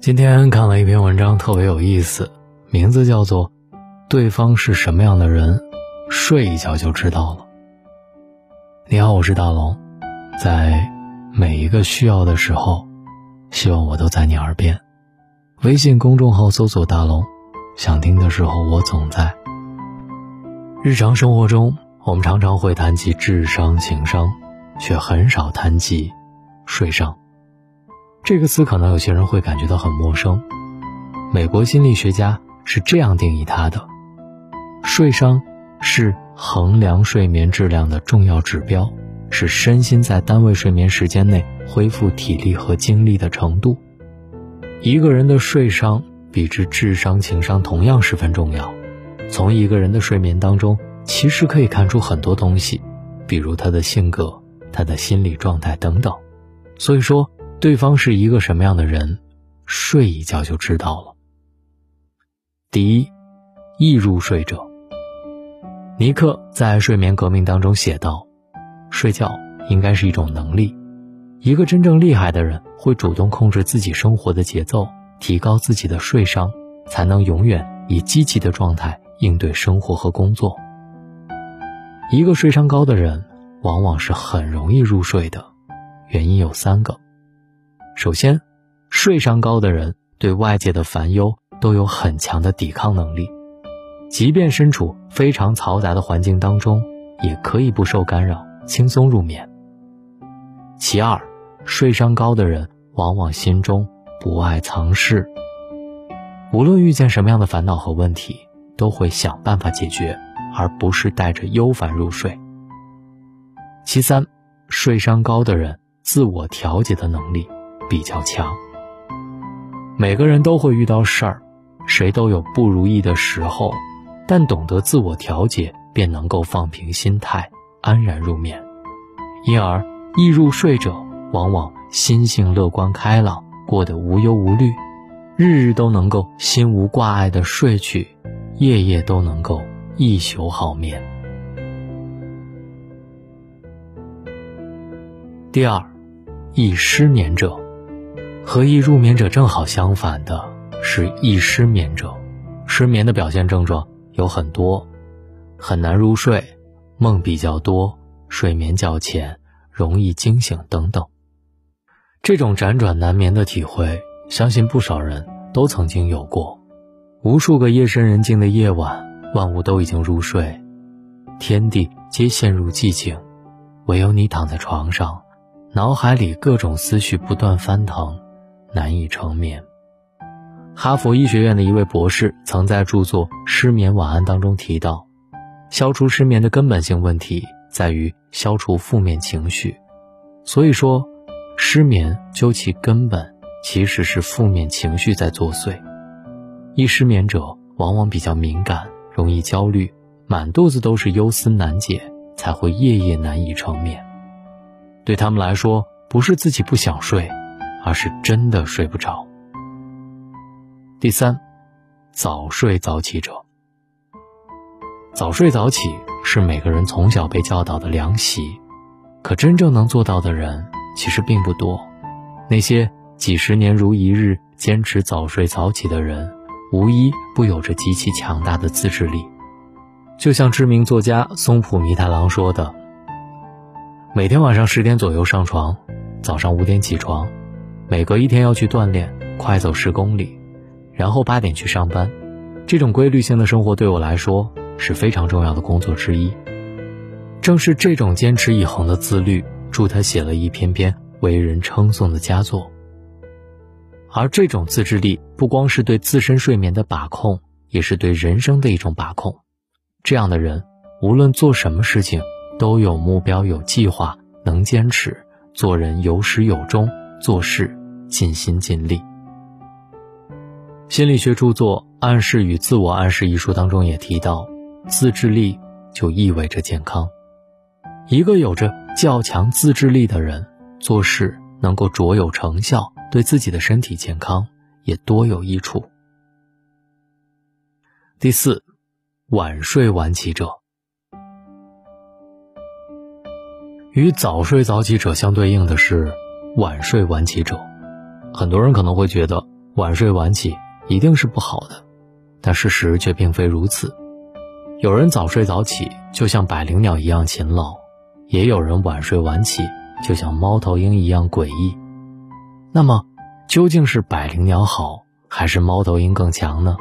今天看了一篇文章，特别有意思，名字叫做《对方是什么样的人，睡一觉就知道了》。你好，我是大龙，在每一个需要的时候，希望我都在你耳边。微信公众号搜索“大龙”，想听的时候我总在。日常生活中，我们常常会谈及智商、情商，却很少谈及睡商。这个词可能有些人会感觉到很陌生。美国心理学家是这样定义它的：睡商是衡量睡眠质量的重要指标，是身心在单位睡眠时间内恢复体力和精力的程度。一个人的睡商比之智商、情商同样十分重要。从一个人的睡眠当中，其实可以看出很多东西，比如他的性格、他的心理状态等等。所以说。对方是一个什么样的人，睡一觉就知道了。第一，易入睡者。尼克在《睡眠革命》当中写道：“睡觉应该是一种能力，一个真正厉害的人会主动控制自己生活的节奏，提高自己的睡商，才能永远以积极的状态应对生活和工作。一个睡商高的人，往往是很容易入睡的，原因有三个。”首先，睡商高的人对外界的烦忧都有很强的抵抗能力，即便身处非常嘈杂的环境当中，也可以不受干扰，轻松入眠。其二，睡商高的人往往心中不爱藏事，无论遇见什么样的烦恼和问题，都会想办法解决，而不是带着忧烦入睡。其三，睡商高的人自我调节的能力。比较强。每个人都会遇到事儿，谁都有不如意的时候，但懂得自我调节，便能够放平心态，安然入眠。因而，易入睡者往往心性乐观开朗，过得无忧无虑，日日都能够心无挂碍的睡去，夜夜都能够一宿好眠。第二，易失眠者。和易入眠者正好相反的是易失眠者，失眠的表现症状有很多，很难入睡，梦比较多，睡眠较浅，容易惊醒等等。这种辗转难眠的体会，相信不少人都曾经有过。无数个夜深人静的夜晚，万物都已经入睡，天地皆陷入寂静，唯有你躺在床上，脑海里各种思绪不断翻腾。难以成眠。哈佛医学院的一位博士曾在著作《失眠晚安》当中提到，消除失眠的根本性问题在于消除负面情绪。所以说，失眠究其根本其实是负面情绪在作祟。易失眠者往往比较敏感，容易焦虑，满肚子都是忧思难解，才会夜夜难以成眠。对他们来说，不是自己不想睡。而是真的睡不着。第三，早睡早起者。早睡早起是每个人从小被教导的良习，可真正能做到的人其实并不多。那些几十年如一日坚持早睡早起的人，无一不有着极其强大的自制力。就像知名作家松浦弥太郎说的：“每天晚上十点左右上床，早上五点起床。”每隔一天要去锻炼，快走十公里，然后八点去上班。这种规律性的生活对我来说是非常重要的工作之一。正是这种坚持以恒的自律，助他写了一篇篇为人称颂的佳作。而这种自制力，不光是对自身睡眠的把控，也是对人生的一种把控。这样的人，无论做什么事情，都有目标、有计划，能坚持，做人有始有终，做事。尽心尽力。心理学著作《暗示与自我暗示》一书当中也提到，自制力就意味着健康。一个有着较强自制力的人，做事能够卓有成效，对自己的身体健康也多有益处。第四，晚睡晚起者，与早睡早起者相对应的是晚睡晚起者。很多人可能会觉得晚睡晚起一定是不好的，但事实却并非如此。有人早睡早起，就像百灵鸟一样勤劳；也有人晚睡晚起，就像猫头鹰一样诡异。那么，究竟是百灵鸟好，还是猫头鹰更强呢？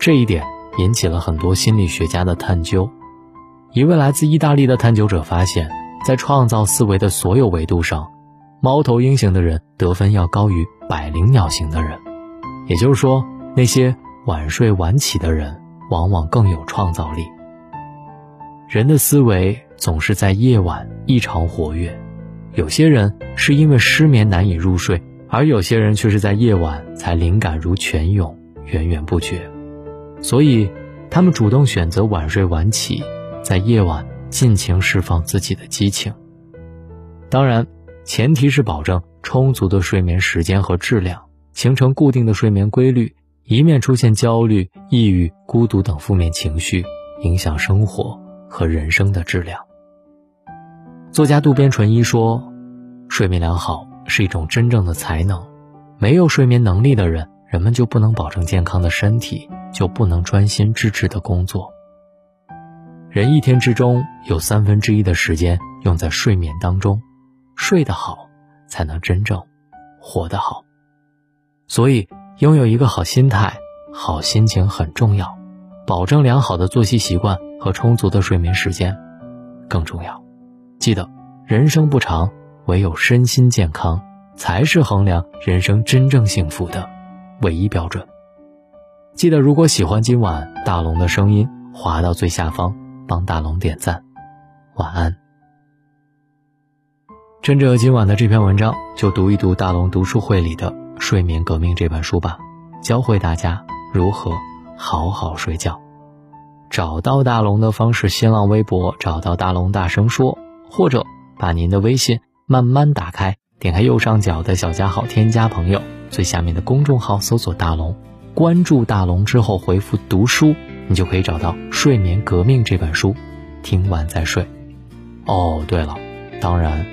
这一点引起了很多心理学家的探究。一位来自意大利的探究者发现，在创造思维的所有维度上，猫头鹰型的人得分要高于百灵鸟型的人。也就是说，那些晚睡晚起的人往往更有创造力。人的思维总是在夜晚异常活跃，有些人是因为失眠难以入睡，而有些人却是在夜晚才灵感如泉涌，源源不绝。所以，他们主动选择晚睡晚起，在夜晚尽情释放自己的激情。当然，前提是保证充足的睡眠时间和质量。形成固定的睡眠规律，以免出现焦虑、抑郁、孤独等负面情绪，影响生活和人生的质量。作家渡边淳一说：“睡眠良好是一种真正的才能，没有睡眠能力的人，人们就不能保证健康的身体，就不能专心致志的工作。人一天之中有三分之一的时间用在睡眠当中，睡得好，才能真正活得好。”所以，拥有一个好心态、好心情很重要，保证良好的作息习惯和充足的睡眠时间更重要。记得，人生不长，唯有身心健康才是衡量人生真正幸福的唯一标准。记得，如果喜欢今晚大龙的声音，滑到最下方帮大龙点赞。晚安。趁着今晚的这篇文章，就读一读大龙读书会里的。《睡眠革命》这本书吧，教会大家如何好好睡觉。找到大龙的方式：新浪微博找到大龙大声说，或者把您的微信慢慢打开，点开右上角的小加号，添加朋友，最下面的公众号搜索大龙，关注大龙之后回复读书，你就可以找到《睡眠革命》这本书，听完再睡。哦，对了，当然，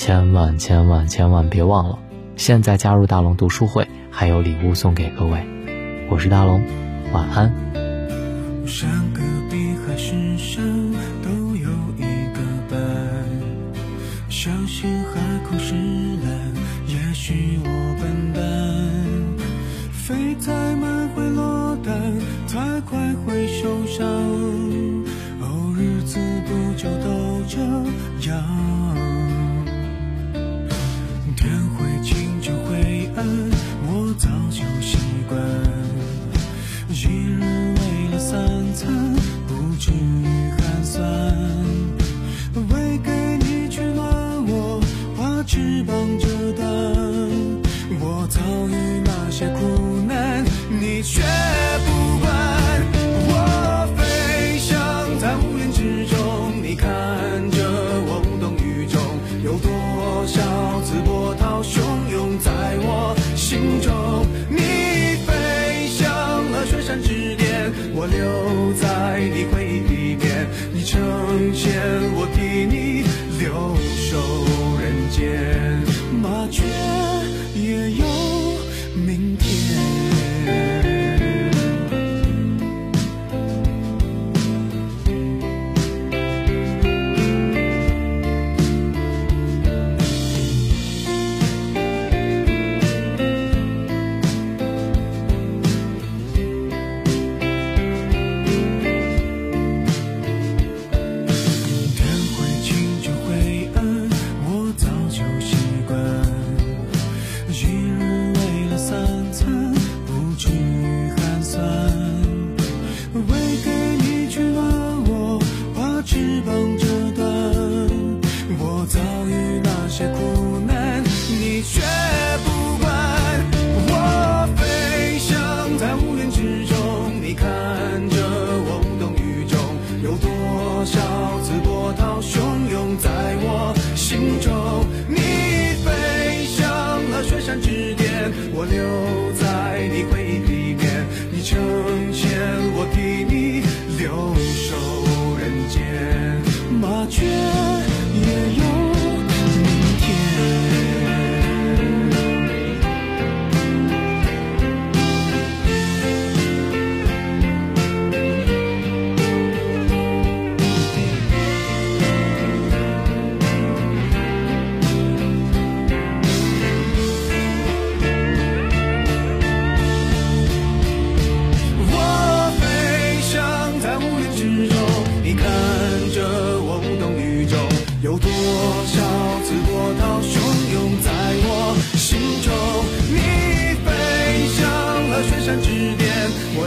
千万千万千万别忘了。现在加入大龙读书会，还有礼物送给各位。我是大龙，晚安。山隔壁还是山我留在你回忆里面你成仙我替你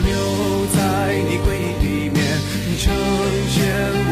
留在你回忆里面，你呈现。